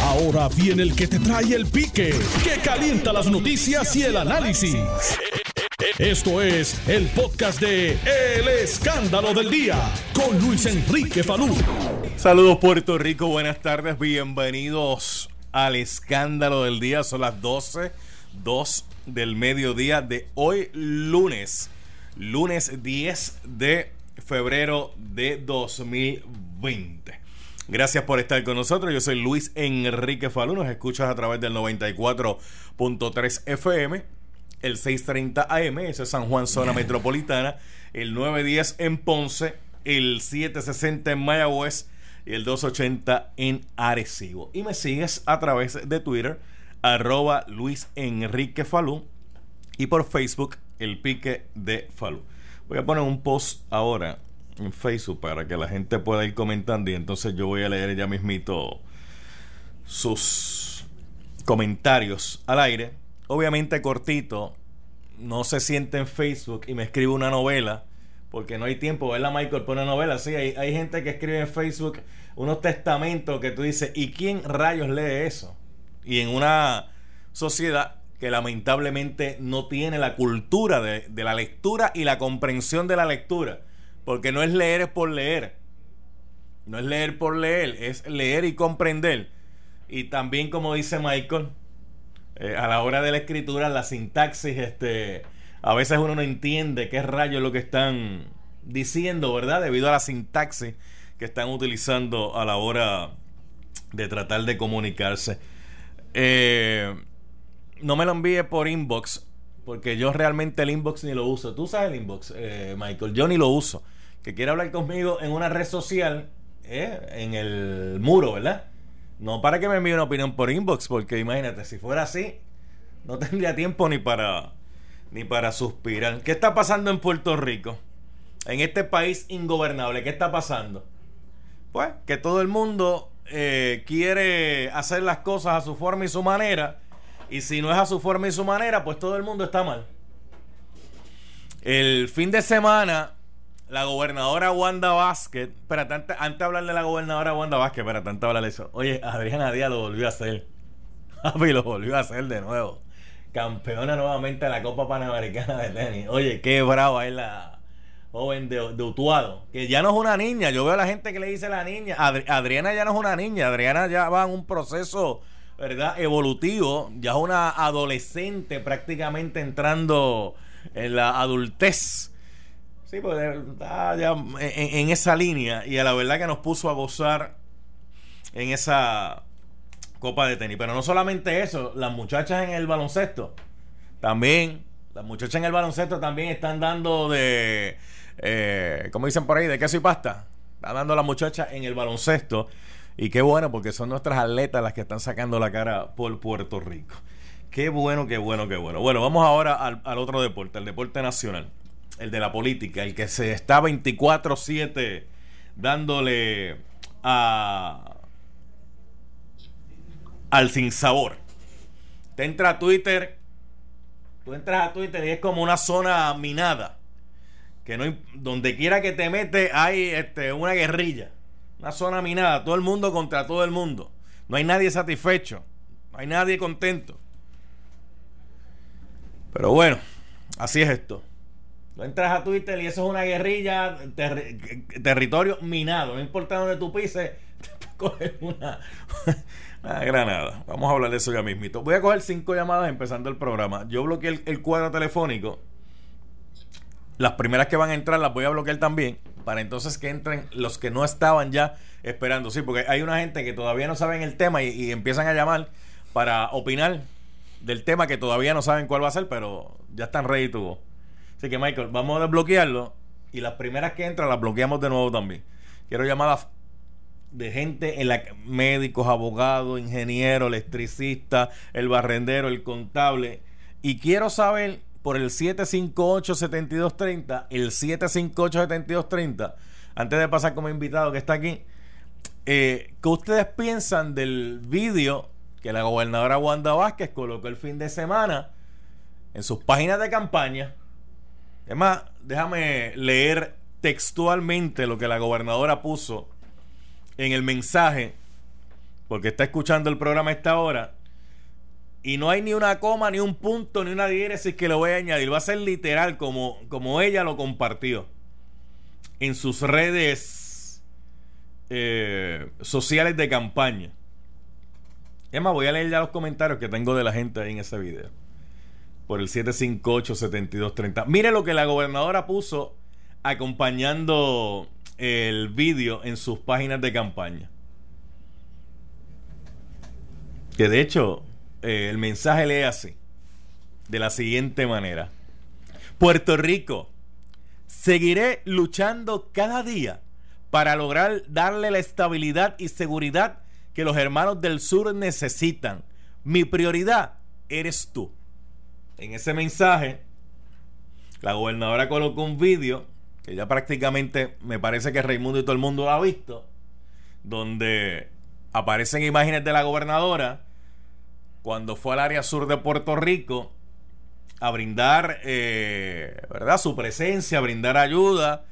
Ahora viene el que te trae el pique, que calienta las noticias y el análisis. Esto es el podcast de El Escándalo del Día con Luis Enrique Falú. Saludos Puerto Rico, buenas tardes, bienvenidos al Escándalo del Día. Son las 12, 2 del mediodía de hoy lunes, lunes 10 de febrero de 2020. Gracias por estar con nosotros. Yo soy Luis Enrique Falú. Nos escuchas a través del 94.3 FM, el 630 AM, ese es San Juan, zona metropolitana, el 910 en Ponce, el 760 en Mayagüez y el 280 en Arecibo. Y me sigues a través de Twitter, arroba Luis Enrique Falú, y por Facebook, el pique de Falú. Voy a poner un post ahora en Facebook para que la gente pueda ir comentando y entonces yo voy a leer ya mismito sus comentarios al aire. Obviamente cortito, no se siente en Facebook y me escribe una novela porque no hay tiempo, ¿verdad Michael? Pone novela, sí, hay, hay gente que escribe en Facebook unos testamentos que tú dices, ¿y quién rayos lee eso? Y en una sociedad que lamentablemente no tiene la cultura de, de la lectura y la comprensión de la lectura porque no es leer por leer. No es leer por leer, es leer y comprender. Y también, como dice Michael, eh, a la hora de la escritura, la sintaxis, este, a veces uno no entiende qué rayos es lo que están diciendo, ¿verdad? Debido a la sintaxis que están utilizando a la hora de tratar de comunicarse. Eh, no me lo envíe por inbox, porque yo realmente el inbox ni lo uso. Tú sabes el inbox, eh, Michael, yo ni lo uso que quiere hablar conmigo en una red social, ¿eh? en el muro, ¿verdad? No para que me envíe una opinión por inbox, porque imagínate, si fuera así, no tendría tiempo ni para ni para suspirar. ¿Qué está pasando en Puerto Rico? En este país ingobernable, ¿qué está pasando? Pues que todo el mundo eh, quiere hacer las cosas a su forma y su manera. Y si no es a su forma y su manera, pues todo el mundo está mal. El fin de semana la gobernadora Wanda Vázquez, espérate, antes, antes, de hablar de la gobernadora Wanda Vázquez, espérate, antes de hablar de eso. Oye, Adriana Díaz lo volvió a hacer. Papi, lo volvió a hacer de nuevo. Campeona nuevamente de la Copa Panamericana de tenis. Oye, qué brava es la joven de, Utuado. Que ya no es una niña. Yo veo a la gente que le dice la niña. Adriana ya no es una niña. Adriana ya va en un proceso, ¿verdad? Evolutivo. Ya es una adolescente prácticamente entrando en la adultez Sí, pues está ya en, esa línea y a la verdad que nos puso a gozar en esa copa de tenis. Pero no solamente eso, las muchachas en el baloncesto también, las muchachas en el baloncesto también están dando de, eh, como dicen por ahí, de queso y pasta. Están dando las muchachas en el baloncesto. Y qué bueno, porque son nuestras atletas las que están sacando la cara por Puerto Rico. Qué bueno, qué bueno, qué bueno. Bueno, vamos ahora al, al otro deporte, el deporte nacional el de la política, el que se está 24/7 dándole a al sinsabor. Te entra a Twitter, tú entras a Twitter y es como una zona minada, que no donde quiera que te metes hay este, una guerrilla, una zona minada, todo el mundo contra todo el mundo. No hay nadie satisfecho, no hay nadie contento. Pero bueno, así es esto. Tú entras a Twitter y eso es una guerrilla, territorio minado. No importa dónde tú pises, coger una, granada. Vamos a hablar de eso ya mismito. Voy a coger cinco llamadas empezando el programa. Yo bloqueé el, cuadro telefónico. Las primeras que van a entrar las voy a bloquear también. Para entonces que entren los que no estaban ya esperando. Sí, porque hay una gente que todavía no saben el tema y, empiezan a llamar para opinar del tema que todavía no saben cuál va a ser, pero ya están ready to Así que, Michael, vamos a desbloquearlo. Y las primeras que entran las bloqueamos de nuevo también. Quiero llamadas de gente en la médicos, abogados, ingenieros, electricistas, el barrendero, el contable. Y quiero saber por el 758-7230, el 758-7230, antes de pasar como invitado que está aquí, eh, ¿qué ustedes piensan del vídeo que la gobernadora Wanda Vázquez colocó el fin de semana en sus páginas de campaña? Es más, déjame leer textualmente lo que la gobernadora puso en el mensaje porque está escuchando el programa a esta hora, y no hay ni una coma, ni un punto, ni una diéresis que lo voy a añadir. Va a ser literal como, como ella lo compartió en sus redes eh, sociales de campaña. Es más, voy a leer ya los comentarios que tengo de la gente ahí en ese video. Por el 758-7230. Mire lo que la gobernadora puso acompañando el vídeo en sus páginas de campaña. Que de hecho, eh, el mensaje lee así, de la siguiente manera. Puerto Rico, seguiré luchando cada día para lograr darle la estabilidad y seguridad que los hermanos del sur necesitan. Mi prioridad eres tú. En ese mensaje, la gobernadora colocó un vídeo que ya prácticamente me parece que Raimundo y todo el mundo lo ha visto, donde aparecen imágenes de la gobernadora cuando fue al área sur de Puerto Rico a brindar, eh, ¿verdad? Su presencia, a brindar ayuda.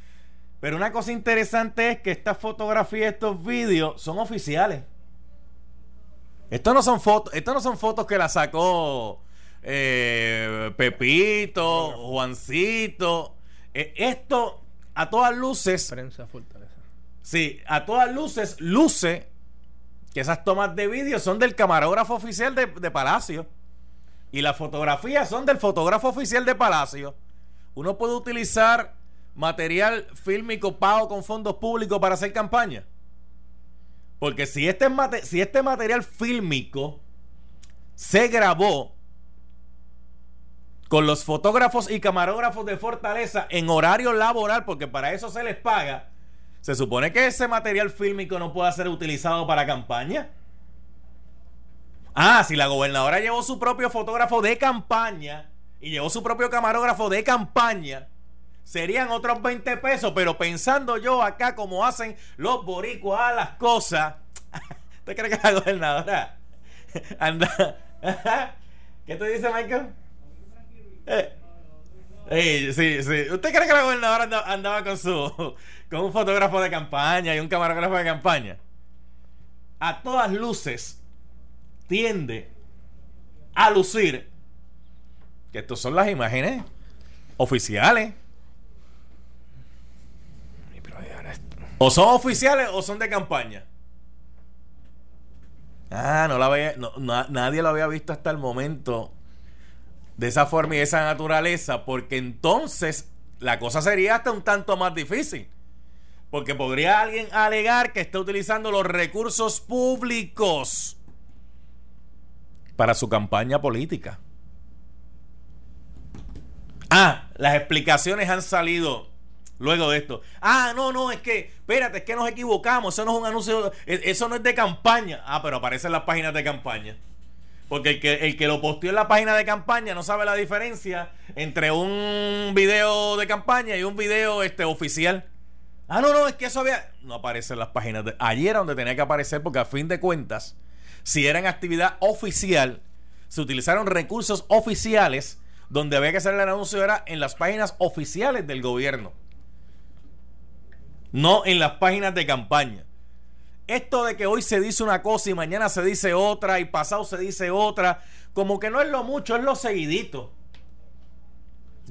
Pero una cosa interesante es que estas fotografías, estos vídeos son oficiales. Estos no son fotos, estos no son fotos que la sacó eh, Pepito, Juancito. Eh, esto, a todas luces. Prensa Fortaleza. Sí, a todas luces, luce que esas tomas de vídeo son del camarógrafo oficial de, Palacio. Y las fotografías son del fotógrafo oficial de Palacio. Uno puede utilizar material fílmico pago con fondos públicos para hacer campaña. Porque si este, si este material fílmico se grabó con los fotógrafos y camarógrafos de Fortaleza en horario laboral, porque para eso se les paga, se supone que ese material fílmico no pueda ser utilizado para campaña. Ah, si la gobernadora llevó su propio fotógrafo de campaña y llevó su propio camarógrafo de campaña, serían otros 20 pesos, pero pensando yo acá como hacen los boricuas a las cosas, ¿usted cree que la gobernadora anda? ¿Qué te dice Michael? Eh, sí, sí. ¿Usted cree que la gobernadora andaba, con su con un fotógrafo de campaña y un camarógrafo de campaña? A todas luces tiende a lucir que estas son las imágenes oficiales. O son oficiales o son de campaña. Ah, no la había, nadie lo había visto hasta el momento de esa forma y de esa naturaleza, porque entonces la cosa sería hasta un tanto más difícil. Porque podría alguien alegar que está utilizando los recursos públicos para su campaña política. Ah, las explicaciones han salido luego de esto. Ah, no, no, es que, espérate, es que nos equivocamos, eso no es un anuncio, e, eso no es de campaña. Ah, pero aparecen las páginas de campaña. Porque el que, el que lo posteó en la página de campaña no sabe la diferencia entre un video de campaña y un video este, oficial. Ah, no, no, es que eso había. No aparece en las páginas de. Allí era donde tenía que aparecer, porque a fin de cuentas, si era en actividad oficial, se utilizaron recursos oficiales donde había que hacer el anuncio era en las páginas oficiales del gobierno. No en las páginas de campaña. Esto de que hoy se dice una cosa y mañana se dice otra y pasado se dice otra, como que no es lo mucho, es lo seguidito.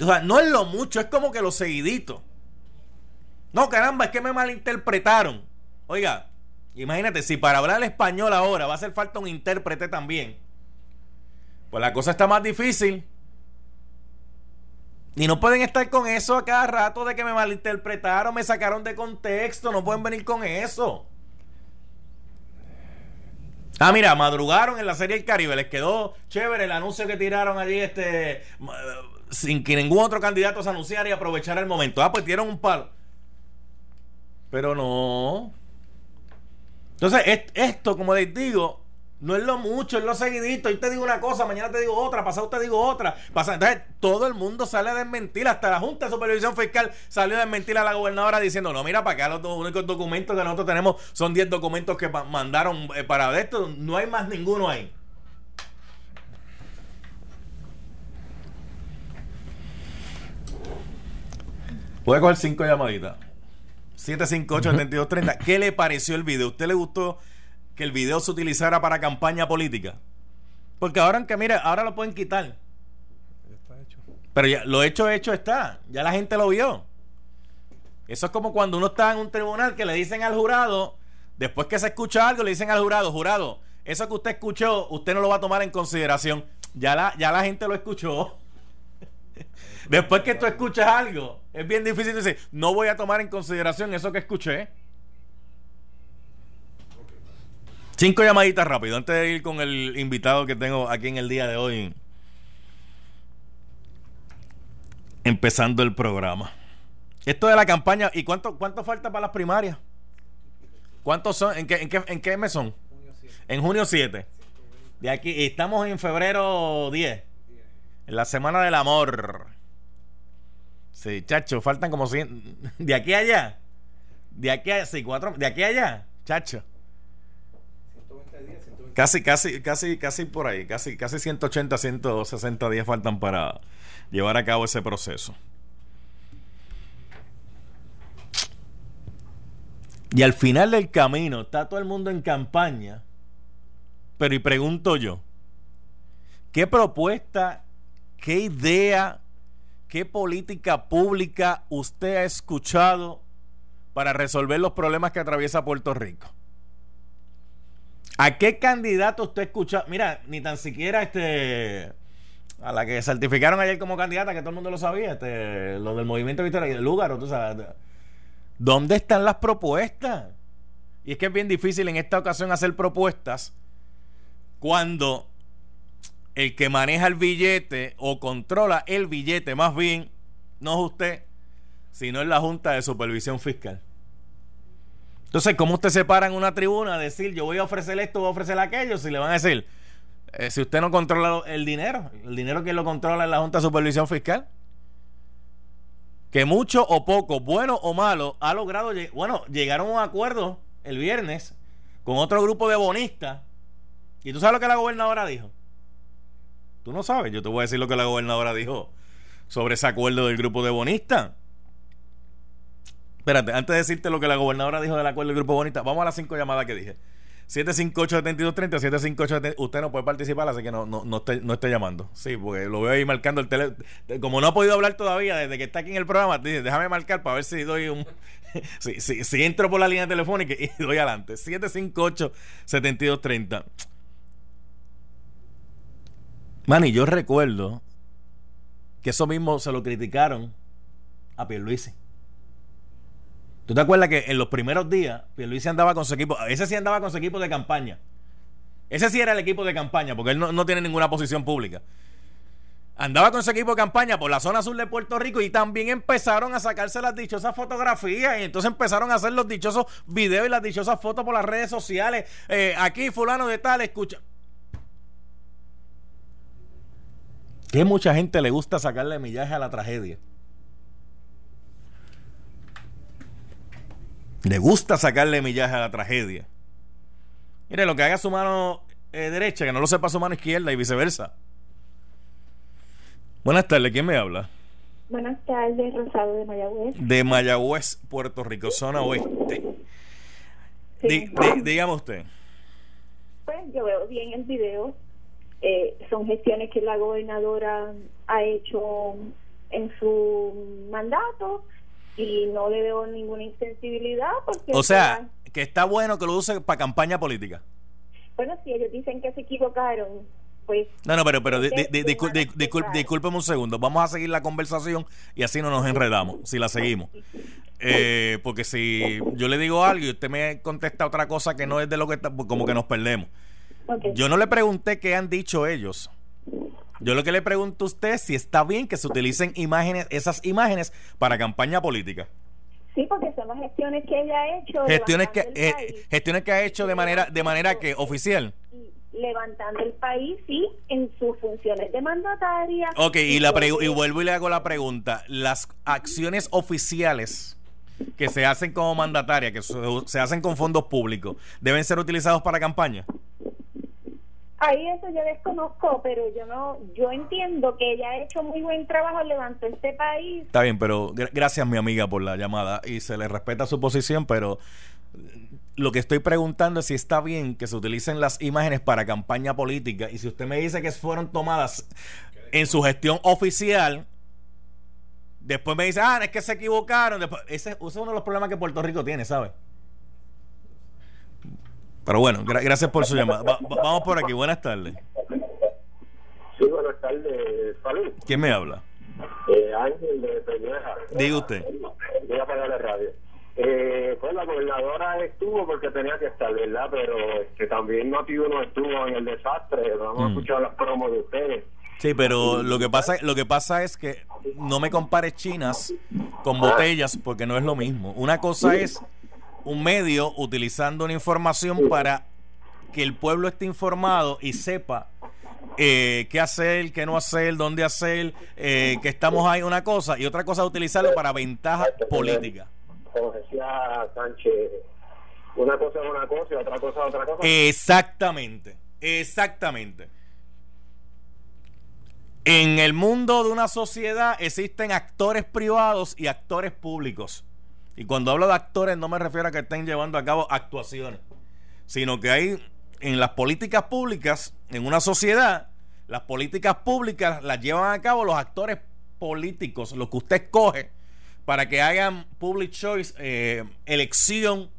O sea, no es lo mucho, es como que lo seguidito. No, caramba, es que me malinterpretaron. Oiga, imagínate, si para hablar español ahora va a hacer falta un intérprete también, pues la cosa está más difícil. Y no pueden estar con eso a cada rato de que me malinterpretaron, me sacaron de contexto, no pueden venir con eso. Ah, mira, madrugaron en la serie El Caribe, les quedó chévere el anuncio que tiraron allí, este, sin que ningún otro candidato se anunciara y aprovechara el momento. Ah, pues dieron un palo. Pero no. Entonces, esto, como les digo, no es lo mucho, es lo seguidito. Hoy te digo una cosa, mañana te digo otra, pasado te digo otra. Pasa, entonces, todo el mundo sale a desmentir. Hasta la Junta de Supervisión Fiscal salió a desmentir a la gobernadora diciendo: No, mira, para acá los únicos documentos que nosotros tenemos son 10 documentos que mandaron eh, para esto. No hay más ninguno ahí. Voy a coger cinco llamaditas. 758-7230. ¿Qué le pareció el video? ¿Usted le gustó? que el video se utilizara para campaña política? Porque ahora, aunque mire, ahora lo pueden quitar. Pero ya, lo hecho, hecho está. Ya la gente lo vio. Eso es como cuando uno está en un tribunal que le dicen al jurado, después que se escucha algo, le dicen al jurado, jurado, eso que usted escuchó, usted no lo va a tomar en consideración. Ya la, ya la gente lo escuchó. Después que tú escuchas algo, es bien difícil decir, no voy a tomar en consideración eso que escuché. Cinco llamaditas rápido antes de ir con el invitado que tengo aquí en el día de hoy. Empezando el programa. Esto de la campaña, ¿y cuánto, cuánto falta para las primarias? ¿Cuántos son? ¿En qué, en qué, en qué mes son? En junio 7. De aquí, estamos en febrero 10. En la semana del amor. Sí, chacho, faltan como 100. De aquí a allá. De aquí a. Sí, cuatro. De aquí a allá, chacho. Casi, casi, casi, casi por ahí. Casi, casi 180, 160 días faltan para llevar a cabo ese proceso. Y al final del camino está todo el mundo en campaña. Pero y pregunto yo, ¿qué propuesta, qué idea, qué política pública usted ha escuchado para resolver los problemas que atraviesa Puerto Rico? ¿A qué candidato usted escucha? Mira, ni tan siquiera este a la que certificaron ayer como candidata, que todo el mundo lo sabía, este, lo del movimiento Victoria y el lugar, tú sabes. ¿Dónde están las propuestas? Y es que es bien difícil en esta ocasión hacer propuestas cuando el que maneja el billete o controla el billete, más bien, no es usted, sino es la Junta de Supervisión Fiscal. Entonces, ¿cómo usted se para en una tribuna a decir yo voy a ofrecer esto, voy a ofrecer aquello? Si le van a decir, eh, si usted no controla el dinero, el dinero que lo controla es la Junta de Supervisión Fiscal que mucho o poco, bueno o malo, ha logrado, bueno, llegaron a un acuerdo el viernes con otro grupo de bonistas. ¿Y tú sabes lo que la gobernadora dijo? Tú no sabes, yo te voy a decir lo que la gobernadora dijo sobre ese acuerdo del grupo de bonistas. Espérate, antes de decirte lo que la gobernadora dijo del acuerdo del grupo de bonistas, vamos a las cinco llamadas que dije. 758-7230, 758 Usted no puede participar, así que no, no, no, esté, no esté llamando. Sí, porque lo veo ahí marcando el teléfono. Como no ha podido hablar todavía desde que está aquí en el programa, dice, déjame marcar para ver si doy un. si, si, si, entro por la línea telefónica y doy adelante. 758-7230. Manny, yo recuerdo que eso mismo se lo criticaron a Pierluisi. ¿Tú te acuerdas que en los primeros días Luis andaba con su equipo? Ese sí andaba con su equipo de campaña. Ese sí era el equipo de campaña, porque él no, tiene ninguna posición pública. Andaba con su equipo de campaña por la zona sur de Puerto Rico y también empezaron a sacarse las dichosas fotografías y entonces empezaron a hacer los dichosos videos y las dichosas fotos por las redes sociales. Eh, aquí fulano de tal, escucha. Que mucha gente le gusta sacarle millaje a la tragedia. Le gusta sacarle millaje a la tragedia. Mire, lo que haga su mano eh, derecha, que no lo sepa su mano izquierda y viceversa. Buenas tardes, ¿quién me habla? Buenas tardes, Rosado de Mayagüez. De Mayagüez, Puerto Rico, zona oeste. dígame usted. Pues yo veo bien el video. Eh, son gestiones que la gobernadora ha hecho en su mandato y no le veo ninguna insensibilidad porque o sea que está bueno que lo use para campaña política. Bueno si ellos dicen que se equivocaron pues no no pero pero discúlpeme un segundo. Vamos a seguir la conversación y así no nos enredamos si la seguimos. Eh, porque si yo le digo algo y usted me contesta otra cosa que no es de lo que está pues como que nos perdemos yo no le pregunté qué han dicho ellos yo lo que le pregunto a usted es si está bien que se utilicen imágenes, esas imágenes para campaña política. Sí, porque son las gestiones que ella ha hecho. Gestiones que, eh, gestiones que ha hecho de manera, de manera que oficial. Levantando el país, sí, en sus funciones de mandataria. Ok, y, la y vuelvo y le hago la pregunta. Las acciones oficiales que se hacen como mandataria, que se hacen con fondos públicos, ¿deben ser utilizados para campaña? Ahí eso yo desconozco, pero yo no, yo entiendo que ella ha hecho muy buen trabajo, levantó este país. Está bien, pero gracias mi amiga por la llamada y se le respeta su posición, pero lo que estoy preguntando es si está bien que se utilicen las imágenes para campaña política. Y si usted me dice que fueron tomadas en su gestión oficial, después me dice, ah, es que se equivocaron. ese, es uno de los problemas que Puerto Rico tiene, ¿sabe? Pero bueno, gracias por su llamada. vamos por aquí, buenas tardes. Sí, buenas tardes. Salud. ¿Quién me habla? Eh, Ángel de Peñeja. Diga usted. Voy a apagar la radio. Eh, pues la gobernadora estuvo porque tenía que estar, ¿verdad? Pero que también no estuvo en el desastre. Vamos a mm. escuchar las promos de ustedes. Sí, pero lo que pasa lo que pasa es que no me compares chinas con botellas porque no es lo mismo. Una cosa es un medio utilizando una información para que el pueblo esté informado y sepa eh, qué hacer, qué no hacer, dónde hacer, eh, que estamos ahí una cosa y otra cosa utilizarlo para ventaja política. Como decía Sánchez, una cosa es una cosa y otra cosa es otra cosa. Exactamente, exactamente. En el mundo de una sociedad existen actores privados y actores públicos. Y cuando hablo de actores no me refiero a que estén llevando a cabo actuaciones, sino que hay en las políticas públicas, en una sociedad, las políticas públicas las llevan a cabo los actores políticos, los que usted escoge para que hagan public choice, eh, elección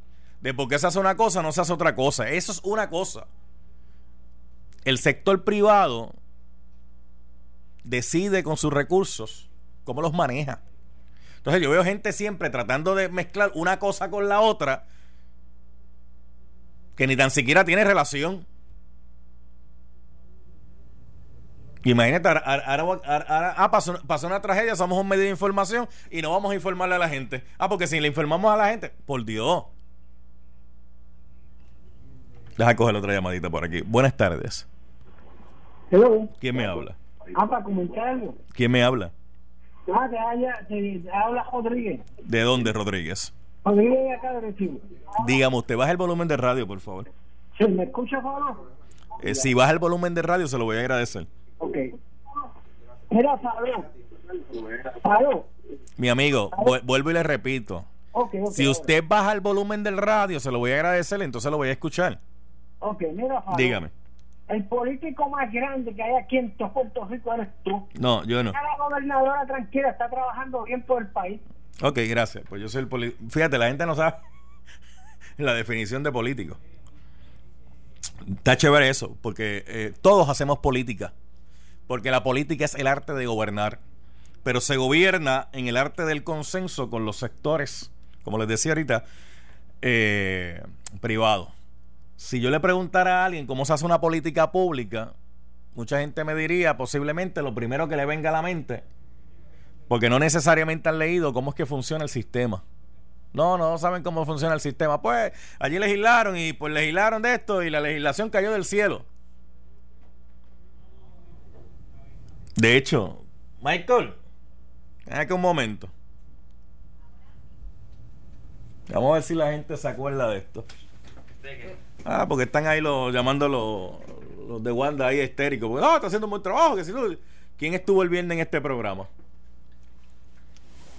de por qué se hace una cosa, no se hace otra cosa. Eso es una cosa. El sector privado decide con sus recursos cómo los maneja. Entonces yo veo gente siempre tratando de mezclar una cosa con la otra que ni tan siquiera tiene relación. Imagínate, ahora, ah, pasó, una tragedia, somos un medio de información y no vamos a informarle a la gente. Ah, porque si le informamos a la gente, por Dios. Deja coger otra llamadita por aquí. Buenas tardes. Hello. ¿Quién me habla? Ah, para comentar algo. ¿Quién me habla? Ah, te, haya, te, habla Rodríguez. ¿De dónde, Rodríguez? Rodríguez de acá de Recibo. Dígame, usted baja el volumen de radio, por favor. ¿Se me escucha, favor? Eh, si baja el volumen de radio, se lo voy a agradecer. Ok. Mira, Pablo. Mi amigo, vuelvo y le repito. Okay, si usted baja el volumen del radio, se lo voy a agradecer, entonces lo voy a escuchar. Ok, mira, Dígame el político más grande que hay aquí en Puerto Rico eres tú. No, yo no. La gobernadora tranquila está trabajando bien por el país. Ok, gracias. Pues yo soy el político. Fíjate, la gente no sabe la definición de político. Está chévere eso, porque eh, todos hacemos política. Porque la política es el arte de gobernar. Pero se gobierna en el arte del consenso con los sectores, como les decía ahorita, eh, privados si yo le preguntara a alguien cómo se hace una política pública, mucha gente me diría posiblemente lo primero que le venga a la mente, porque no necesariamente han leído cómo es que funciona el sistema. No, no saben cómo funciona el sistema. Pues allí legislaron y pues legislaron de esto y la legislación cayó del cielo. De hecho, Michael, aquí un momento. Vamos a ver si la gente se acuerda de esto. Ah, porque están ahí los, llamando los, de Wanda ahí histéricos. Porque, no, está haciendo un buen trabajo. Que si ¿Quién estuvo el viernes en este programa?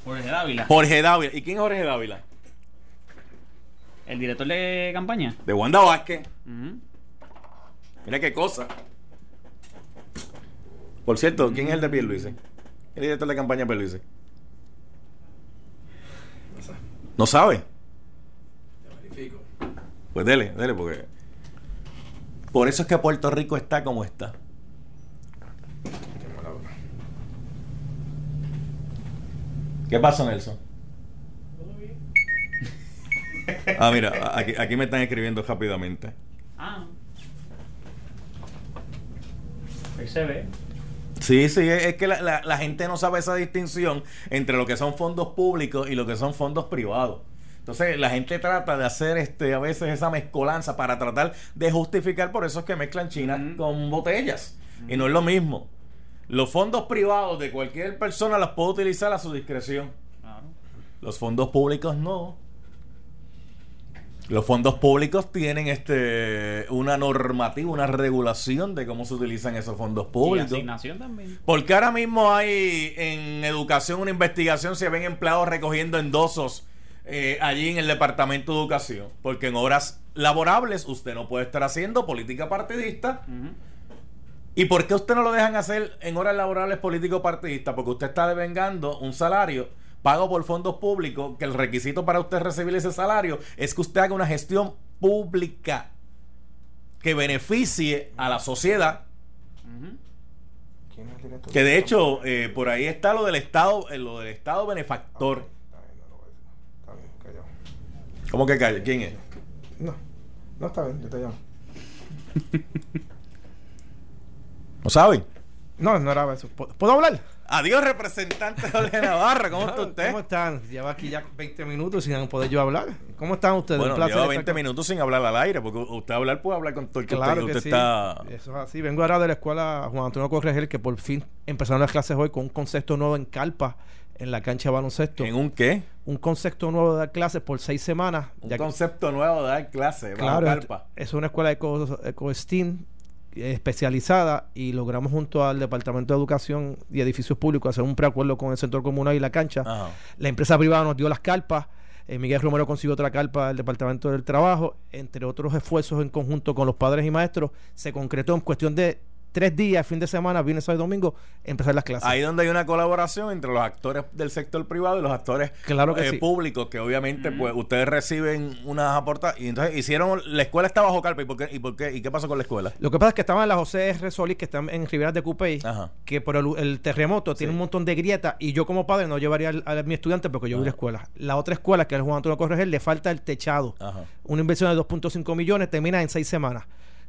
Jorge Dávila. Jorge Dávila. ¿Y quién es Jorge Dávila? El director de campaña. De Wanda Vázquez. Mira qué cosa. Por cierto, ¿quién es el de Pierluisi? El director de campaña Pierluisi. No sabe. Pues dele, dele, porque. Por eso es que Puerto Rico está como está. ¿Qué pasa, Nelson? Ah, mira, aquí, aquí me están escribiendo rápidamente. Ah. Ahí se ve. Sí, sí, es que la, la, la gente no sabe esa distinción entre lo que son fondos públicos y lo que son fondos privados. Entonces la gente trata de hacer este a veces esa mezcolanza para tratar de justificar, por eso es que mezclan China con botellas. Y no es lo mismo. Los fondos privados de cualquier persona las puede utilizar a su discreción. Los fondos públicos no. Los fondos públicos tienen este una normativa, una regulación de cómo se utilizan esos fondos públicos. Y asignación también. Porque ahora mismo hay en educación una investigación si ven empleados recogiendo endosos eh, allí en el Departamento de Educación. Porque en horas laborables usted no puede estar haciendo política partidista. ¿Y por qué usted no lo dejan hacer en horas laborables político partidista? Porque usted está devengando un salario pago por fondos públicos, que el requisito para usted recibir ese salario es que usted haga una gestión pública que beneficie a la sociedad. Ujú. ¿Quién es el director? Que de hecho, eh, por ahí está lo del Estado, eh, lo del Estado benefactor bien, no lo voy a decir. Está bien, callado. ¿Cómo que calla? ¿Quién es? No, no está bien, yo te llamo. ¿No saben? No, no era eso. ¿Puedo puedo hablar? Adiós, representante de Navarra. ¿Cómo está usted? ¿Cómo están? Lleva aquí ya 20 minutos sin poder yo hablar. ¿Cómo están ustedes? Bueno, Un placer lleva estar 20 con- minutos sin hablar al aire, porque usted hablar puede hablar con todo el que Claro usted, que usted sí. está... Eso es así. Vengo ahora de la escuela Juan Antonio Corregel, que por fin empezaron las clases hoy con un concepto nuevo en Calpa, en la cancha de baloncesto. ¿En un qué? Un concepto nuevo de dar clases por seis semanas. Un que- concepto nuevo de dar clase. Claro, es, carpa. es una escuela eco, eco-STEAM, eh, especializada y logramos junto al Departamento de Educación y Edificios Públicos hacer un preacuerdo con el sector comunal y la cancha. Ajá. La empresa privada nos dio las carpas. eh, Miguel Romero consiguió otra carpa del Departamento del Trabajo. Entre otros esfuerzos en conjunto con los padres y maestros, se concretó en cuestión de tres días, fin de semana, viernes, sábado y domingo, empezar las clases. Ahí donde hay una colaboración entre los actores del sector privado y los actores Claro que eh, sí. públicos, que obviamente pues ustedes reciben unas aportaciones. Y entonces hicieron, la escuela está bajo carpa. ¿Y por qué? ¿Y, por qué? ¿Y qué pasó con la escuela? Lo que pasa es que estaban las José R. Solís, que están en Riberas de Cupey, Ajá. que por el, el terremoto tiene Sí. un montón de grietas y yo como padre no llevaría al- a, mi estudiante porque yo voy a la escuela. La otra escuela, que es el Juan Antonio Corregel, le falta el techado. Ajá. Una inversión de 2.5 millones termina en seis semanas.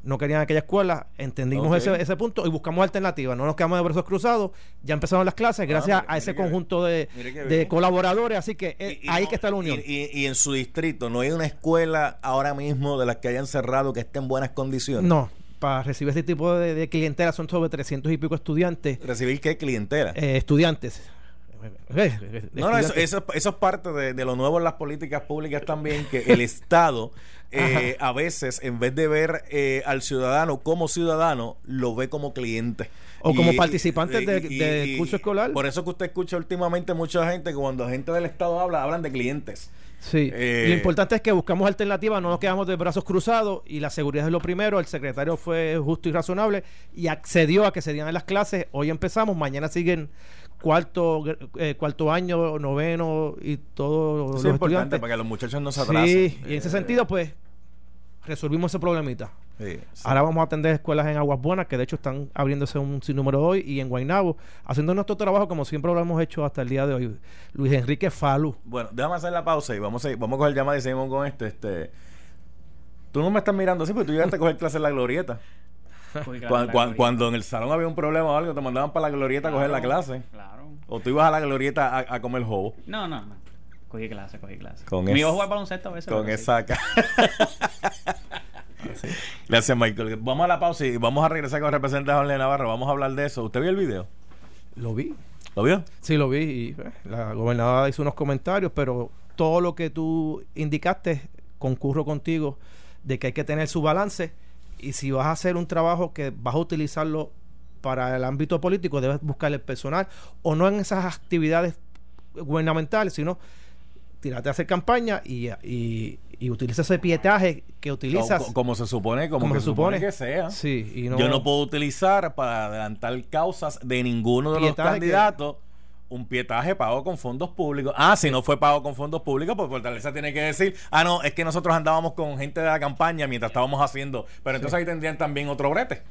No querían aquella escuela, entendimos ese, ese punto y buscamos alternativas. No nos quedamos de brazos cruzados, ya empezaron las clases gracias mire- a ese conjunto de, de colaboradores. Así que eh, Y- y ahí no- que está la unión. Y en su distrito, ¿no hay una escuela ahora mismo de las que hayan cerrado que esté en buenas condiciones? no, para recibir este tipo de, de clientela son sobre 300 y pico estudiantes. ¿Recibir qué clientela? eh, estudiantes. No, no, eso, eso, eso es parte de, de lo nuevo en las políticas públicas también, que el Estado eh, a veces, en vez de ver eh, al ciudadano como ciudadano, lo ve como cliente. O como participante de- curso escolar. Por eso que usted escucha últimamente mucha gente, que cuando gente del Estado habla, hablan de clientes. Sí, Eh, lo importante es que buscamos alternativas, no nos quedamos de brazos cruzados y la seguridad es lo primero. El secretario fue justo y razonable y accedió a que se dieran las clases. Hoy empezamos, mañana siguen cuarto eh, cuarto año, noveno y todos Eso los es importante para que los muchachos no se atrasen. Sí, y en ese Eh, sentido, pues resolvimos ese problemita. sí, sí. Ahora vamos a atender escuelas en Aguas Buenas, que de hecho están abriéndose un sinnúmero hoy, y en Guaynabo, haciendo nuestro trabajo como siempre lo hemos hecho hasta el día de hoy. Luis Enrique Falu. Bueno, déjame hacer la pausa y vamos a, vamos a coger llamada y seguimos con esto. Este, tú no me estás mirando así porque tú llegaste a coger clase en la glorieta. Cuando en el salón había un problema o algo, te mandaban para la glorieta a coger la clase. Claro. O tú ibas a la glorieta a, a comer jobo. No, no, no. Cogí clase, cogí clase. Con Me es- iba a jugar baloncesto a veces. Con sí. esa ca- Gracias, Michael. Vamos a la pausa y vamos a regresar con el representante Jorge Navarro. Vamos a hablar de eso. ¿Usted vio el video? Lo vi. ¿Lo vio? Sí, lo vi y eh, la gobernadora hizo unos comentarios, pero todo lo que tú indicaste, concurro contigo de que hay que tener su balance y si vas a hacer un trabajo que vas a utilizarlo para el ámbito político, debes buscar el personal o no en esas actividades gubernamentales, sino tirarte a hacer campaña y, y, y utiliza ese pietaje que utilizas. Co- como se supone, como, como que se supone. que sea. Sí, y no, Yo no puedo utilizar para adelantar causas de ninguno de los que- candidatos un pietaje pago con fondos públicos. Ah, si no fue pago con fondos públicos, pues Fortaleza tiene que decir, ah, no, es que nosotros andábamos con gente de la campaña mientras estábamos haciendo. Pero entonces ahí tendrían también otro brete.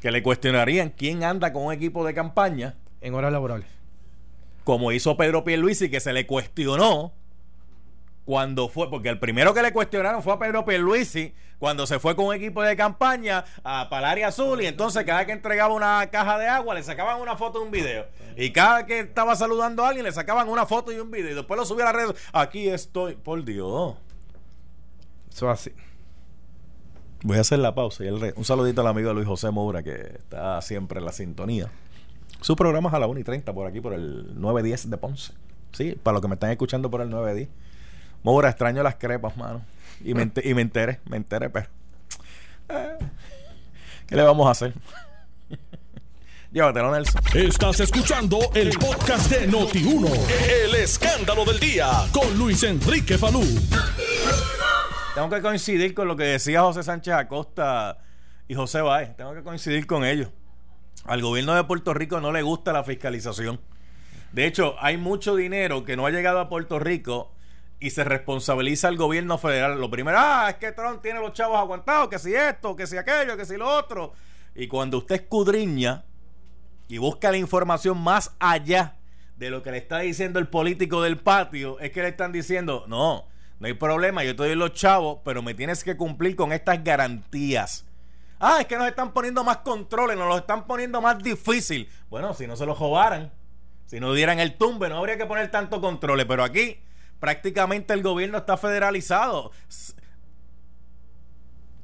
Que le cuestionarían quién anda con un equipo de campaña, en horas laborales. como hizo Pedro Pierluisi, que se le cuestionó cuando fue, porque el primero que le cuestionaron fue a Pedro Pierluisi, cuando se fue con un equipo de campaña a área azul y entonces cada que entregaba una caja de agua le sacaban una foto y un video. Y cada que estaba saludando a alguien le sacaban una foto y un video y después lo subía a las redes. Aquí estoy, por Dios. Eso es así. Voy a hacer la pausa y el re- un saludito al amigo Luis José Moura que está siempre en la sintonía. Su programa es a la 1 y 30 por aquí, por el 910 de Ponce. Sí, para los que me están escuchando por el 910. Moura, extraño las crepas, mano. Y me, y me enteré, me enteré, pero. eh, ¿Qué le vamos a hacer? Llévatelo, Nelson. Estás escuchando el podcast de Noti1. El escándalo del día con Luis Enrique Falú. Tengo que coincidir con lo que decía José Sánchez Acosta y José Báez. Tengo que coincidir con ellos. Al gobierno de Puerto Rico no le gusta la fiscalización. De hecho, hay mucho dinero que no ha llegado a Puerto Rico y se responsabiliza al gobierno federal. Lo primero, ah, es que Trump tiene los chavos aguantados, que si esto, que si aquello, que si lo otro. Y cuando usted escudriña y busca la información más allá de lo que le está diciendo el político del patio, es que le están diciendo, no, no hay problema, yo te doy los chavos, pero me tienes que cumplir con estas garantías. Ah, es que nos están poniendo más controles, nos lo están poniendo más difícil. Bueno, si no se lo robaran, si no dieran el tumbe, no habría que poner tanto controles, pero aquí prácticamente el gobierno está federalizado.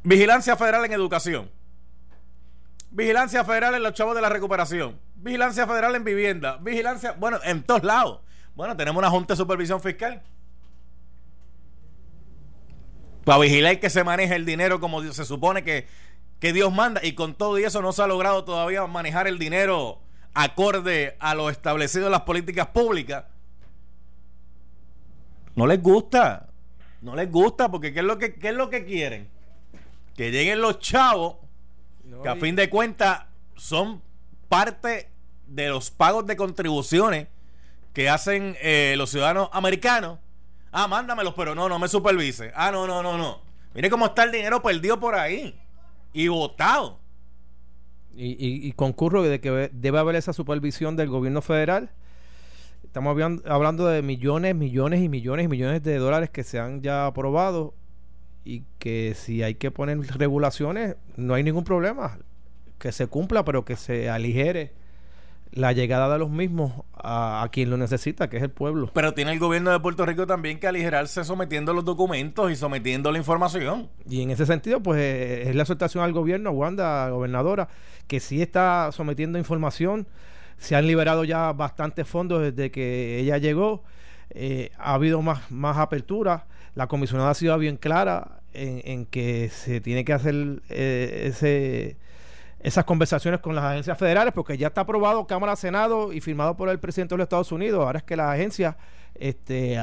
Vigilancia federal en educación. Vigilancia federal en los chavos de la recuperación. Vigilancia federal en vivienda. Vigilancia, bueno, en todos lados. Bueno, tenemos una Junta de Supervisión Fiscal. Para vigilar que se maneje el dinero como se supone que, que Dios manda. Y con todo y eso no se ha logrado todavía manejar el dinero acorde a lo establecido en las políticas públicas. No les gusta. No les gusta porque ¿qué es lo que, qué es lo que quieren? Que lleguen los chavos que a fin de cuentas son parte de los pagos de contribuciones que hacen eh, los ciudadanos americanos. Ah, mándamelos, pero no, no me supervise. Ah, no, no, no, no. Mire cómo está el dinero perdido por ahí y votado. Y, y, y concurro de que debe haber esa supervisión del gobierno federal. Estamos hablando de millones, millones y millones y millones de dólares que se han ya aprobado y que si hay que poner regulaciones, no hay ningún problema. Que se cumpla, pero que se aligere la llegada de los mismos a, a, quien lo necesita, que es el pueblo. Pero tiene el gobierno de Puerto Rico también que aligerarse sometiendo los documentos y sometiendo la información. Y en ese sentido, pues eh, es la exhortación al gobierno, a Wanda, gobernadora, que sí está sometiendo información. Se han liberado ya bastantes fondos desde que ella llegó. Eh, ha habido más, más apertura. La comisionada ha sido bien clara en, en que se tiene que hacer eh, ese esas conversaciones con las agencias federales, porque ya está aprobado Cámara, Senado y firmado por el presidente de los Estados Unidos. Ahora es que las agencias este,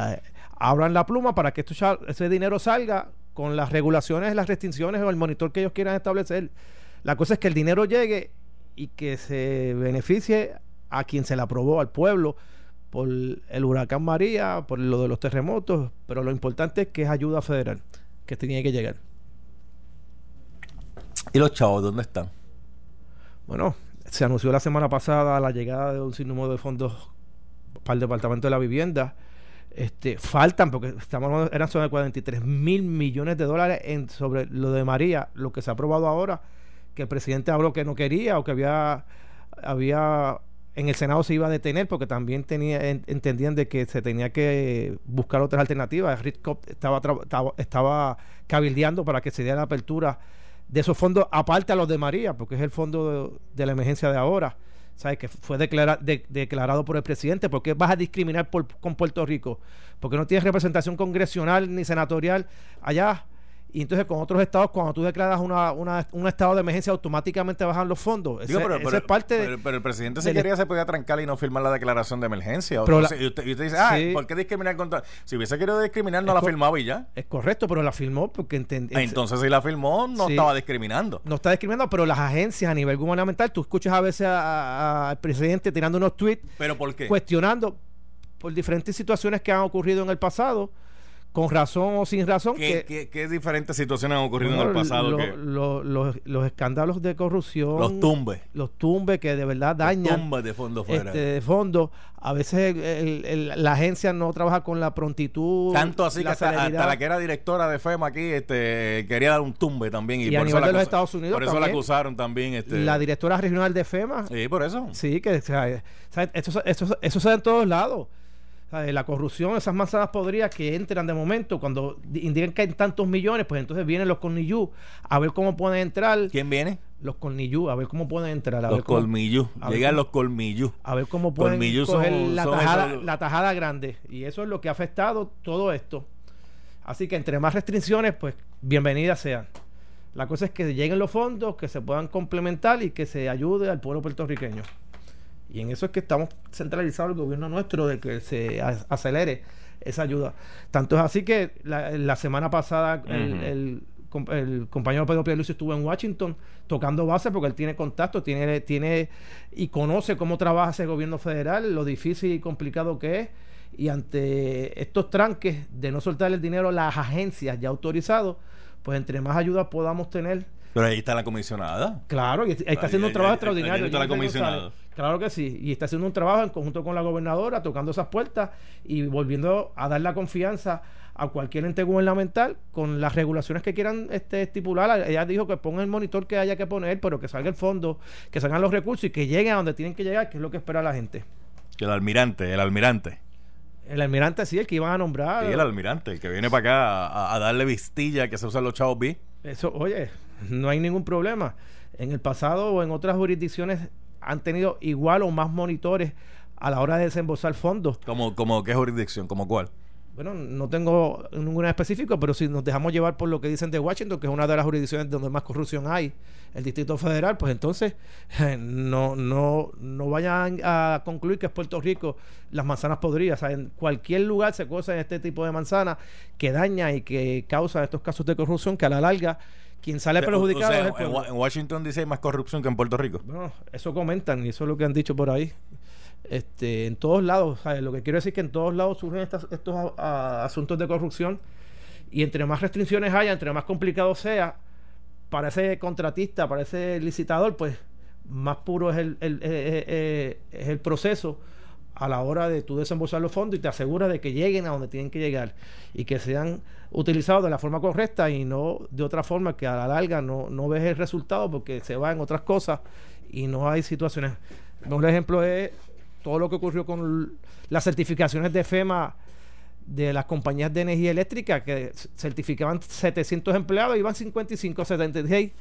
abran la pluma para que esto ese dinero salga con las regulaciones, las restricciones o el monitor que ellos quieran establecer. La cosa es que el dinero llegue y que se beneficie a quien se le aprobó, al pueblo, por el huracán María, por lo de los terremotos, pero lo importante es que es ayuda federal, que tiene que llegar. ¿Y los chavos dónde están? Bueno, se anunció la semana pasada la llegada de un sinnúmero de fondos para el Departamento de la Vivienda. Este, faltan, porque estamos eran sobre 43 mil millones de dólares en, sobre lo de María, lo que se ha aprobado ahora, que el presidente habló que no quería o que había, había en el Senado se iba a detener porque también entendían de que se tenía que buscar otras alternativas. Rick estaba, estaba, estaba cabildeando para que se diera la apertura de esos fondos, aparte a los de María, porque es el fondo de, la emergencia de ahora, ¿sabes? Que fue declara, de, declarado por el presidente. ¿Por qué vas a discriminar con Puerto Rico? Porque no tienes representación congresional ni senatorial allá. Y entonces con otros estados, cuando tú declaras una, una, un estado de emergencia, automáticamente bajan los fondos. Digo, Ese- pero, es parte de- pero- el presidente si quería se podía trancar y no firmar la declaración de emergencia. O Pero la- y, usted, y usted dice, ah, Sí. ¿por qué discriminar contra...? Si hubiese querido discriminar, no Es la firmaba y ya. Es correcto, pero la firmó porque entendí. Ah, Entonces, si la firmó, no Sí. estaba discriminando. no está discriminando, pero las agencias a nivel gubernamental, tú escuchas a veces a- a- al presidente tirando unos tweets ¿Pero por qué? cuestionando por diferentes situaciones que han ocurrido en el pasado, con razón o sin razón, ¿Qué, que qué- qué diferentes situaciones han ocurrido bueno, en el pasado? lo- que lo- los, los escándalos de corrupción, los tumbes. los tumbes que de verdad Los dañan tumbes de fondo fuera. este, de fondo. A veces el- el- la agencia no trabaja con la prontitud, Tanto así que hasta, la que era directora de FEMA aquí este, quería dar un tumbe también. Y, Y a por eso nivel la de los Estados Unidos Por eso la acusaron también. Este, la directora regional de FEMA Sí, por eso. Sí, que o sea, o sea, esto, esto, eso se da en todos lados. Sea, la corrupción, esas manzanas podridas que entran de momento, cuando di- indican que hay tantos millones, pues entonces vienen los cornillú a ver cómo pueden entrar. ¿Quién viene? Los cornillú, a ver cómo pueden entrar. A Los colmillú. Llegan los colmillú. a ver cómo pueden Colmillú son- coger la, son tajada, esos- la tajada grande. Y eso es lo que ha afectado todo esto. Así que entre más restricciones, pues bienvenidas sean. La cosa es que lleguen los fondos, que se puedan complementar y que se ayude al pueblo puertorriqueño. Y en eso es que estamos centralizados el gobierno nuestro de que se acelere esa ayuda. Tanto es así que la, la semana pasada el, el com- el compañero Pedro Pierluisi estuvo en Washington tocando base porque él tiene contacto, tiene, tiene y conoce cómo trabaja ese gobierno federal, lo difícil y complicado que es. Y ante estos tranques de no soltar el dinero a las agencias ya autorizadas, pues entre más ayuda podamos tener, Pero ahí está la comisionada. Claro, y está Ahí- haciendo un trabajo ahí- extraordinario. ahí está la comisionada. Claro que sí, y está haciendo un trabajo en conjunto con la gobernadora, tocando esas puertas y volviendo a dar la confianza a cualquier ente gubernamental con las regulaciones que quieran este, estipular. Ella dijo que ponga el monitor que haya que poner, pero que salga el fondo, que salgan los recursos y que lleguen a donde tienen que llegar, que es lo que espera la gente. Que el almirante, el almirante. El almirante sí, el que iban a nombrar. Sí, el almirante, el que viene para acá a, a darle vistilla que se usan los chavos B. Eso, oye, no hay ningún problema. En el pasado o en otras jurisdicciones han tenido igual o más monitores a la hora de desembolsar fondos. Como, como qué jurisdicción, como cuál. Bueno, no tengo ninguna específico, pero si nos dejamos llevar por lo que dicen de Washington, que es una de las jurisdicciones donde más corrupción hay, el Distrito Federal, pues entonces no, no, no vayan a concluir que es Puerto Rico las manzanas podridas. O sea, en cualquier lugar se cocen este tipo de manzanas que daña y que causa estos casos de corrupción que a la larga quien sale perjudicado O sea, es el en, pueblo. En Washington dice hay más corrupción que en Puerto Rico. Bueno, eso comentan y eso es lo que han dicho por ahí. Este, en todos lados, ¿sabes? lo que quiero decir es que en todos lados surgen estas- estos a- a- asuntos de corrupción y entre más restricciones haya, entre más complicado sea, para ese contratista, para ese licitador, pues más puro es el, el- eh, eh, eh, es el proceso a la hora de tú desembolsar los fondos y te aseguras de que lleguen a donde tienen que llegar y que sean utilizados de la forma correcta y no de otra forma que a la larga no, no ves el resultado porque se va en otras cosas y no hay situaciones. Un ejemplo es todo lo que ocurrió con las certificaciones de FEMA de las compañías de energía eléctrica que certificaban 700 empleados y iban 55, 76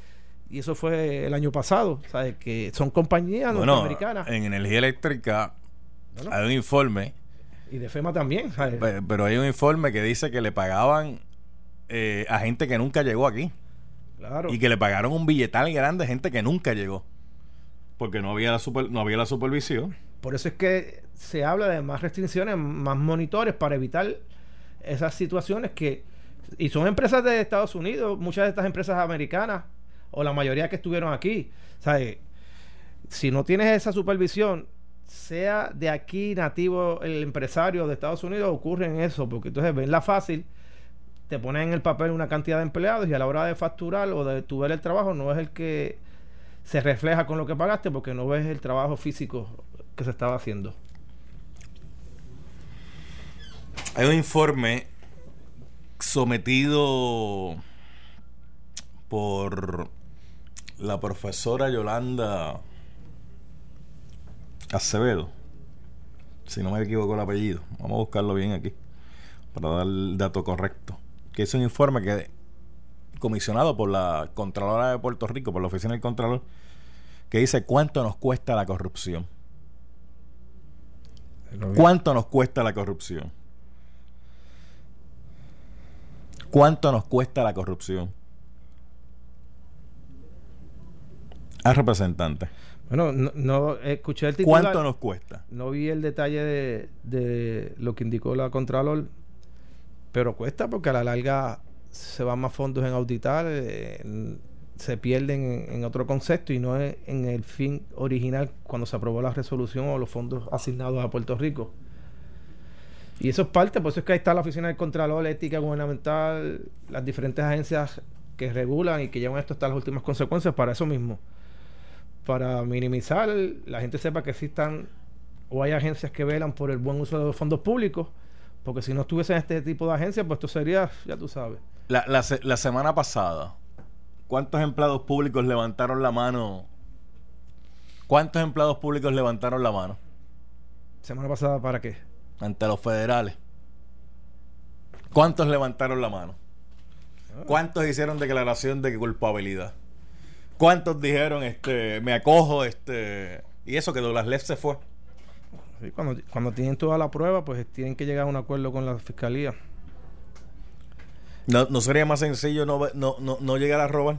y eso fue el año pasado, ¿sabes? Que son compañías Bueno, norteamericanas en energía eléctrica Bueno. hay un informe, y de FEMA también, pero hay un informe que dice que le pagaban eh, a gente que nunca llegó aquí. Claro. Y que le pagaron un billetal grande a gente que nunca llegó. Porque no había la, super- no había la supervisión. Por eso es que se habla de más restricciones, más monitores para evitar esas situaciones que... Y son empresas de Estados Unidos, muchas de estas empresas americanas, o la mayoría que estuvieron aquí. ¿sabes? Si no tienes esa supervisión, sea de aquí nativo el empresario de Estados Unidos, ocurre en eso, porque entonces ven la fácil, te ponen en el papel una cantidad de empleados y a la hora de facturar o de tu ver el trabajo no es el que se refleja con lo que pagaste porque no ves el trabajo físico que se estaba haciendo. Hay un informe sometido por la profesora Yolanda Acevedo. Si no me equivoco el apellido. Vamos a buscarlo bien aquí. Para dar el dato correcto. Que es un informe que comisionado por la Contralora de Puerto Rico, por la Oficina del Contralor, que dice cuánto nos cuesta la corrupción. ¿Cuánto nos cuesta la corrupción? ¿Cuánto nos cuesta la corrupción? Al representante. Bueno, no, no, escuché el titular. ¿Cuánto nos cuesta? No vi el detalle de, de lo que indicó la Contralor, pero cuesta porque a la larga se van más fondos en auditar, eh, se pierden en, en otro concepto y no es en el fin original cuando se aprobó la resolución o los fondos asignados a Puerto Rico. Y eso es parte, por eso es que ahí está la Oficina del Contralor, la ética gubernamental, las diferentes agencias que regulan y que llevan esto hasta las últimas consecuencias para eso mismo. Para minimizar, la gente sepa que existan o hay agencias que velan por el buen uso de los fondos públicos, porque si no estuviesen este tipo de agencias, pues esto sería, ya tú sabes. La, la se- la semana pasada, ¿cuántos empleados públicos levantaron la mano? ¿Cuántos empleados públicos levantaron la mano Semana pasada, ¿para qué? ante los federales? ¿Cuántos levantaron la mano? ¿Cuántos hicieron declaración de culpabilidad? ¿Cuántos dijeron, este, me acojo, este, y eso que Douglas Leff se fue? Sí, cuando, cuando tienen toda la prueba, pues tienen que llegar a un acuerdo con la fiscalía. ¿No, no sería más sencillo no, no, no, no llegar a robar?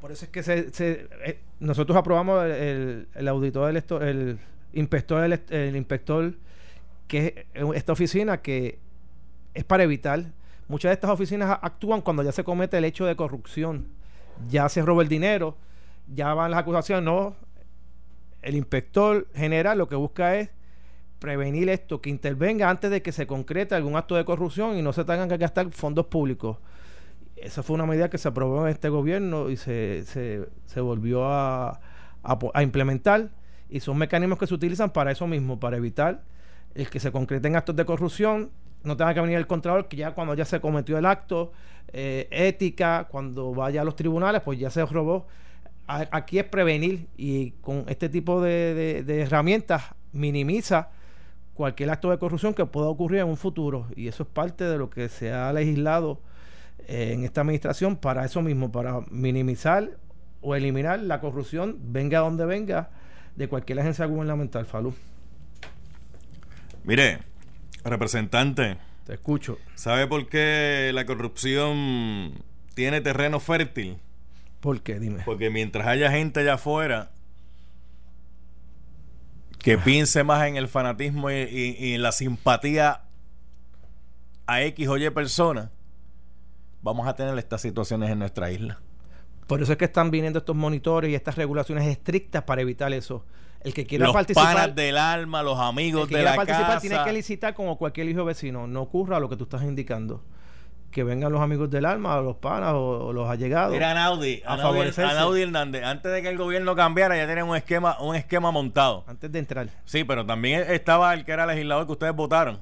Por eso es que se, se- eh, nosotros aprobamos el, el, el auditor, del esto- el inspector, el, el inspector, que es esta oficina que es para evitar. Muchas de estas oficinas actúan cuando ya se comete el hecho de corrupción. Ya se roba el dinero, ya van las acusaciones. No, el inspector general lo que busca es prevenir esto, que intervenga antes de que se concrete algún acto de corrupción y no se tengan que gastar fondos públicos. Esa fue una medida que se aprobó en este gobierno y se, se, se volvió a, a implementar y son mecanismos que se utilizan para eso mismo, para evitar el que se concreten actos de corrupción, no tenga que venir el contralor, que ya cuando ya se cometió el acto, eh, ética, cuando vaya a los tribunales, pues ya se robó. Aquí es prevenir y con este tipo de herramientas minimiza cualquier acto de corrupción que pueda ocurrir en un futuro. Y eso es parte de lo que se ha legislado eh, en esta administración para eso mismo, para minimizar o eliminar la corrupción, venga donde venga, de cualquier agencia gubernamental, Falú. Mire, representante, Te escucho. ¿sabe por qué la corrupción tiene terreno fértil? ¿Por qué? Dime. Porque mientras haya gente allá afuera que piense más en el fanatismo y, y- y en la simpatía a X o Y persona, vamos a tener estas situaciones en nuestra isla. Por eso es que están viniendo estos monitores y estas regulaciones estrictas para evitar eso. El que quiera Los participar, panas del alma, los el amigos que de quiera la participar casa. tiene que licitar como cualquier hijo vecino. No ocurra lo que tú estás indicando. Que vengan los amigos del alma, o los panas, o, o los allegados. Mira, Anaudi, a Anaudi. Anaudi Hernández, antes de que el gobierno cambiara, ya tenían un esquema, un esquema montado. Antes de entrar. Sí, pero también estaba el que era legislador que ustedes votaron.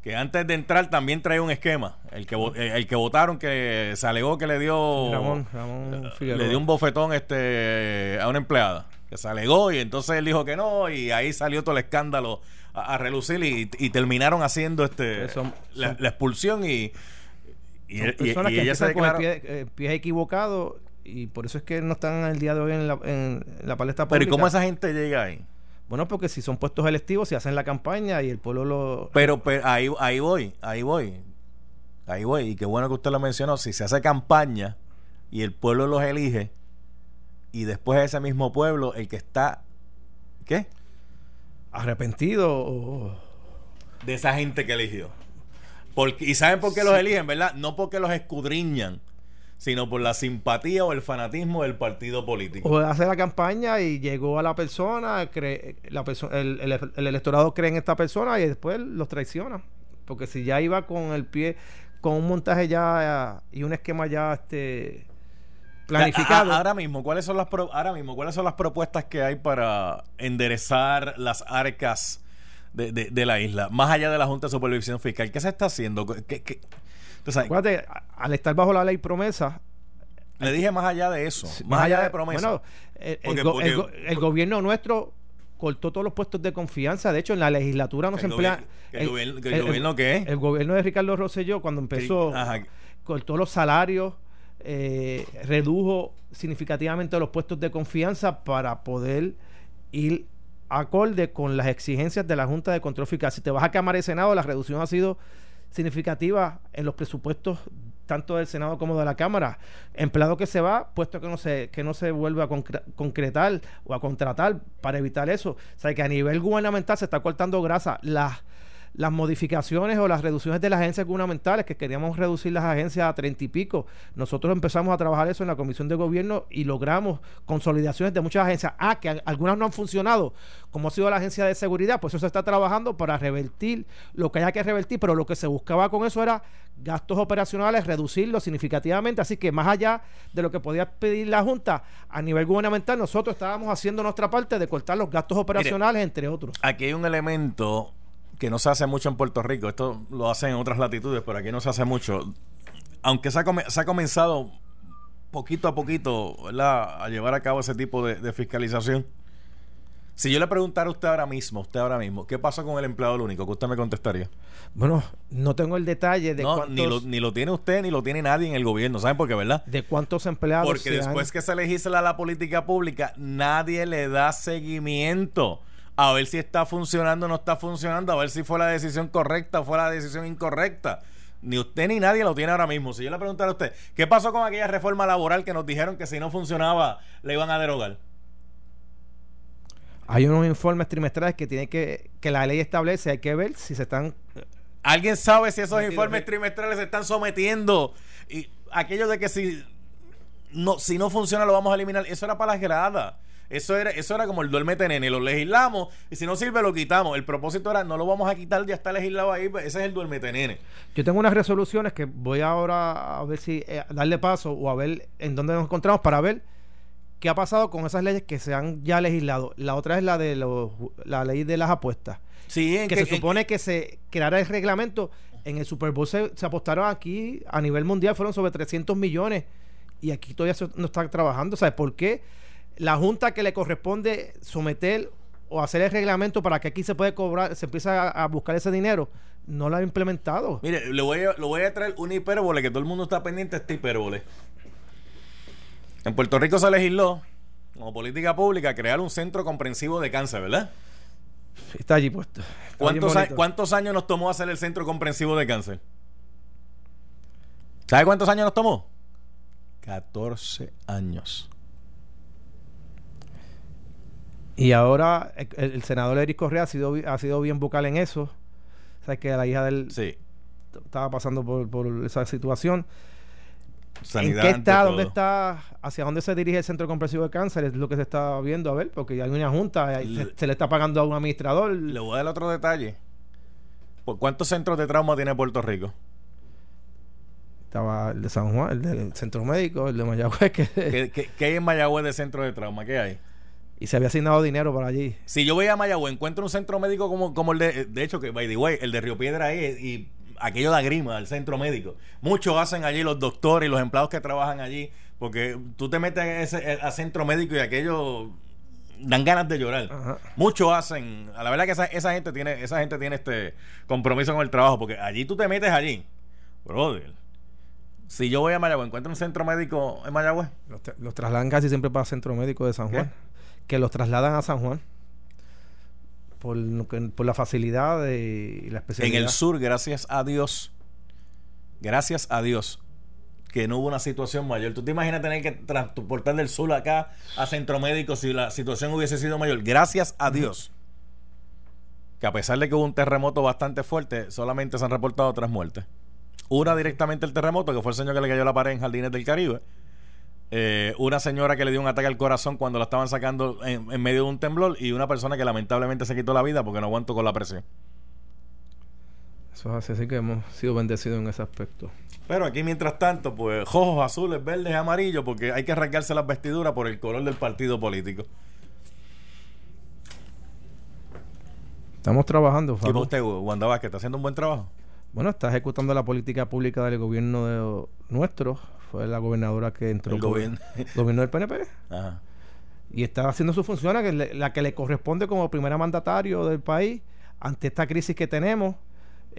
Que antes de entrar también traía un esquema. El que, eh, el que votaron que se alegó que le dio. Ramón, Ramón Figueroa. le dio un bofetón este a una empleada. Que se alegó y entonces él dijo que no. Y ahí salió todo el escándalo a, a relucir y, y terminaron haciendo este Pues son- la, expulsión y. Y, Son y- personas y que ella se empiezan con el declaró. pie, eh, pie equivocado y por eso es que no están el día de hoy en la, en la palestra Pero ¿y pública. cómo esa gente llega ahí? Bueno, porque si son puestos electivos, se hacen la campaña y el pueblo lo... Pero, pero ahí, ahí voy, ahí voy. Ahí voy. Y qué bueno que usted lo mencionó. Si se hace campaña y el pueblo los elige, y después ese mismo pueblo, el que está. ¿Qué? arrepentido o... De esa gente que eligió. Porque, y saben por qué los eligen, ¿verdad? No porque los escudriñan, sino por la simpatía o el fanatismo del partido político. o hace la campaña y llegó a la persona, cree, la perso- el, el- el electorado cree en esta persona y después los traiciona. Porque si ya iba con el pie, con un montaje ya y un esquema ya este planificado. A- a- ahora mismo, ¿cuáles son las pro- ahora mismo, ¿cuáles son las propuestas que hay para enderezar las arcas de, de- de la isla? Más allá de la Junta de Supervisión Fiscal, ¿qué se está haciendo? ¿Qué, Acuérdate, al estar bajo la ley promesa, le dije más allá de eso, Sí, más, allá de promesas. Bueno, el, el Porque- go- porque- el go- el gobierno nuestro cortó todos los puestos de confianza. De hecho, en la legislatura no ¿El se emplea. el gobierno- que el gobierno qué? El gobierno de Ricardo Rosselló, cuando empezó, cortó los salarios, eh, redujo significativamente los puestos de confianza para poder ir acorde con las exigencias de la Junta de Control Fiscal. Si te vas a Cámara y Senado, la reducción ha sido significativa en los presupuestos tanto del Senado como de la Cámara. Empleado que se va, puesto que no se, que no se vuelve a concre- concretar o a contratar para evitar eso. O sea que a nivel gubernamental se está cortando grasa. Las las modificaciones o las reducciones de las agencias gubernamentales, que queríamos reducir las agencias a treinta y pico. Nosotros empezamos a trabajar eso en la Comisión de Gobierno y logramos consolidaciones de muchas agencias. Ah, que algunas no han funcionado, como ha sido la agencia de seguridad, pues eso se está trabajando para revertir lo que haya que revertir, pero lo que se buscaba con eso era gastos operacionales, reducirlos significativamente. Así que más allá de lo que podía pedir la Junta a nivel gubernamental, nosotros estábamos haciendo nuestra parte de cortar los gastos operacionales, entre otros. Aquí hay un elemento que no se hace mucho en Puerto Rico. Esto lo hacen en otras latitudes, pero aquí no se hace mucho. Aunque se ha, come- se ha comenzado poquito a poquito ¿verdad? a llevar a cabo ese tipo de, de fiscalización. Si yo le preguntara a usted ahora mismo, usted ahora mismo, ¿qué pasó con el empleado único? ¿Qué usted me contestaría? Bueno, no tengo el detalle de No, cuántos... ni lo, ni lo tiene usted, ni lo tiene nadie en el gobierno. ¿Saben por qué, verdad? de cuántos empleados Porque han- después que se legisla la política pública, nadie le da seguimiento a ver si está funcionando o no está funcionando, a ver si fue la decisión correcta o fue la decisión incorrecta. Ni usted ni nadie lo tiene ahora mismo. Si yo le preguntara a usted, ¿qué pasó con aquella reforma laboral que nos dijeron que si no funcionaba le iban a derogar? Hay unos informes trimestrales que tiene que que la ley establece, hay que ver si se están ¿Alguien sabe si esos informes sí. trimestrales se están sometiendo? Y aquello de que si no, si no funciona lo vamos a eliminar, eso era para las gradas. Eso era, eso era como el duérmete nene, lo legislamos y si no sirve lo quitamos. El propósito era no lo vamos a quitar, ya está legislado ahí, pues, ese es el duérmete nene. Yo tengo unas resoluciones que voy ahora a ver si eh, darle paso o a ver en dónde nos encontramos para ver qué ha pasado con esas leyes que se han ya legislado. La otra es la de los, la ley de las apuestas, Sí, en que que- se supone que se creara el reglamento. En el Super Bowl se, se apostaron aquí a nivel mundial, fueron sobre 300 millones y aquí todavía no está trabajando. ¿Sabes por qué? La junta que le corresponde someter o hacer el reglamento para que aquí se puede cobrar, se empieza a, a buscar ese dinero, no lo ha implementado. Mire, le voy, a, le voy a traer una hipérbole que todo el mundo está pendiente de esta hipérbole. En Puerto Rico se legisló, como política pública, crear un centro comprensivo de cáncer, ¿verdad? Está allí puesto. Está ¿Cuántos, a-. ¿Cuántos años nos tomó hacer el centro comprensivo de cáncer? ¿Sabe cuántos años nos tomó? 14 años. Y ahora el, el senador Eric Correa ha sido, ha sido bien vocal en eso. Sabes que la hija de él Sí. estaba pasando por, por esa situación. Sanidad ¿En qué está? ¿Dónde está? ¿Hacia dónde se dirige el Centro Comprensivo de Cáncer? Es lo que se está viendo, a ver, porque hay una junta, se, Le- se le está pagando a un administrador. Le voy a dar otro detalle. ¿Por cuántos centros de trauma tiene Puerto Rico? Estaba el de San Juan, el del Centro Médico, el de Mayagüez, que, ¿Qué, qué- qué hay en Mayagüez de centro de trauma? ¿Qué hay? Y se había asignado dinero para allí. Si yo voy a Mayagüez, encuentro un centro médico como, como el de... De hecho, que, by the way, el de Río Piedra ahí y aquello da grima, el centro médico. Muchos hacen allí los doctores y los empleados que trabajan allí, porque tú te metes a, ese, a centro médico y aquello dan ganas de llorar. Ajá. Muchos hacen, a la verdad que esa, esa gente tiene esa gente tiene este compromiso con el trabajo, porque allí tú te metes allí. Brother, si yo voy a Mayagüez, encuentro un centro médico en Mayagüez. Los, los trasladan casi siempre para el Centro Médico de San ¿Qué? Que los trasladan a San Juan. Por, la facilidad de, y la En especialidad. el sur, gracias a Dios, gracias a Dios, que no hubo una situación mayor. ¿Tú te imaginas tener que transportar del sur acá a centro médico si la situación hubiese sido mayor? Gracias a Dios. Que a pesar de que hubo un terremoto bastante fuerte, solamente se han reportado tres muertes. Una directamente el terremoto, que fue el señor que le cayó la pared en Jardines del Caribe. Eh, una señora que le dio un ataque al corazón cuando la estaban sacando en, en medio de un temblor. Y una persona que lamentablemente se quitó la vida porque no aguantó con la presión. Eso es así, así que hemos sido bendecidos en ese aspecto. Pero aquí, mientras tanto, pues rojos, azules, verdes, amarillos, porque hay que arrancarse las vestiduras por el color del partido político. Estamos trabajando, ¿Y Facu. para usted, Wanda Vázquez, está haciendo un buen trabajo? Bueno, está ejecutando la política pública del gobierno de- nuestro. Fue la gobernadora que entró. El gobierno. gobierno del PNP. Ajá. Y está haciendo que le- la que le corresponde como primera mandatario del país ante esta crisis que tenemos.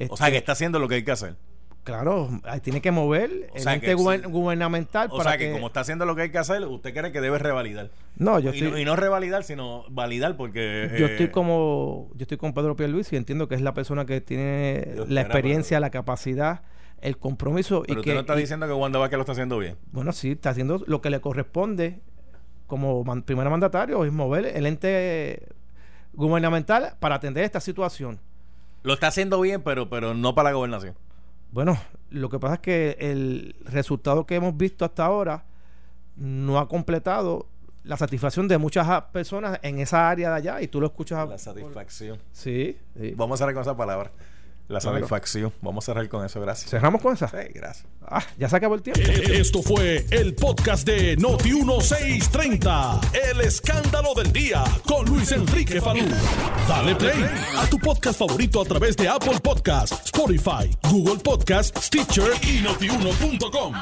O sea, Este, que está haciendo lo que hay que hacer. Claro, tiene que mover O el ente que guber- sí. gubernamental O para sea, que, como está haciendo lo que hay que hacer, usted cree que debe revalidar. No, yo y, estoy... no, y no revalidar, sino validar, porque... Yo eh, estoy como yo estoy con Pedro Pierluisi y entiendo que es la persona que tiene Dios la experiencia, la capacidad, el compromiso Pero y usted que no está y- diciendo que Wanda Vázquez lo está haciendo bien. bueno, sí, está haciendo lo que le corresponde como man- primer mandatario, es mover el ente gubernamental para atender esta situación. Lo está haciendo bien, pero, pero no para la gobernación. Bueno, lo que pasa es que el resultado que hemos visto hasta ahora no ha completado la satisfacción de muchas personas en esa área de allá y tú lo escuchas. La satisfacción. Sí, sí. Vamos a cerrar con esa palabra. La Claro. satisfacción. Vamos a cerrar con eso, gracias. Cerramos con esa. Sí, gracias. Ah, ya se acabó el tiempo. Esto fue el podcast de Noti 1630. El escándalo del día con Luis Enrique Falú. Dale play a tu podcast favorito a través de Apple Podcasts, Spotify, Google Podcasts, Stitcher y notiuno.com.